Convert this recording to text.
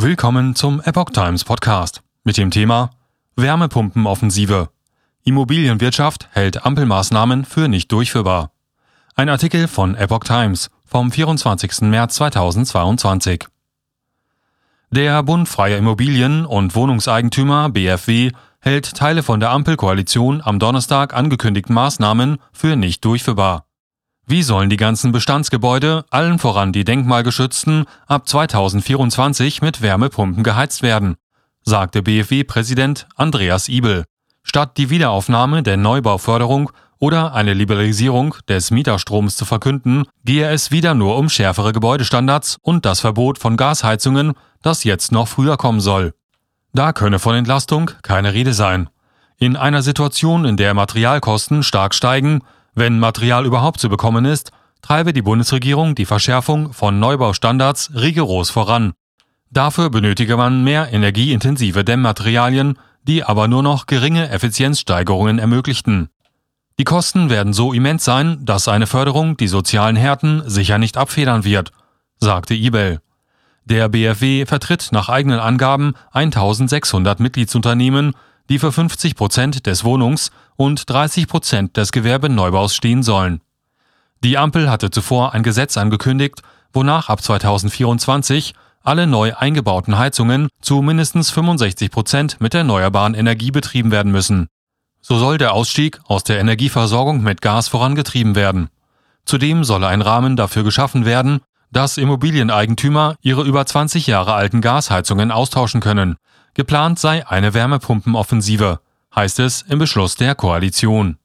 Willkommen zum Epoch Times Podcast mit dem Thema Wärmepumpenoffensive. Immobilienwirtschaft hält Ampelmaßnahmen für nicht durchführbar. Ein Artikel von Epoch Times vom 24. März 2022. Der Bund freier Immobilien und Wohnungseigentümer BFW hält Teile von der Ampelkoalition am Donnerstag angekündigten Maßnahmen für nicht durchführbar. Wie sollen die ganzen Bestandsgebäude, allen voran die denkmalgeschützten, ab 2024 mit Wärmepumpen geheizt werden? sagte BFW-Präsident Andreas Ibel. Statt die Wiederaufnahme der Neubauförderung oder eine Liberalisierung des Mieterstroms zu verkünden, gehe es wieder nur um schärfere Gebäudestandards und das Verbot von Gasheizungen, das jetzt noch früher kommen soll. Da könne von Entlastung keine Rede sein. In einer Situation, in der Materialkosten stark steigen, wenn Material überhaupt zu bekommen ist, treibe die Bundesregierung die Verschärfung von Neubaustandards rigoros voran. Dafür benötige man mehr energieintensive Dämmmaterialien, die aber nur noch geringe Effizienzsteigerungen ermöglichten. Die Kosten werden so immens sein, dass eine Förderung die sozialen Härten sicher nicht abfedern wird, sagte Ibel. Der BFW vertritt nach eigenen Angaben 1600 Mitgliedsunternehmen, die für 50 Prozent des Wohnungs- und 30 Prozent des Gewerbeneubaus stehen sollen. Die Ampel hatte zuvor ein Gesetz angekündigt, wonach ab 2024 alle neu eingebauten Heizungen zu mindestens 65 Prozent mit erneuerbaren Energie betrieben werden müssen. So soll der Ausstieg aus der Energieversorgung mit Gas vorangetrieben werden. Zudem solle ein Rahmen dafür geschaffen werden, dass Immobilieneigentümer ihre über 20 Jahre alten Gasheizungen austauschen können, Geplant sei eine Wärmepumpenoffensive, heißt es im Beschluss der Koalition.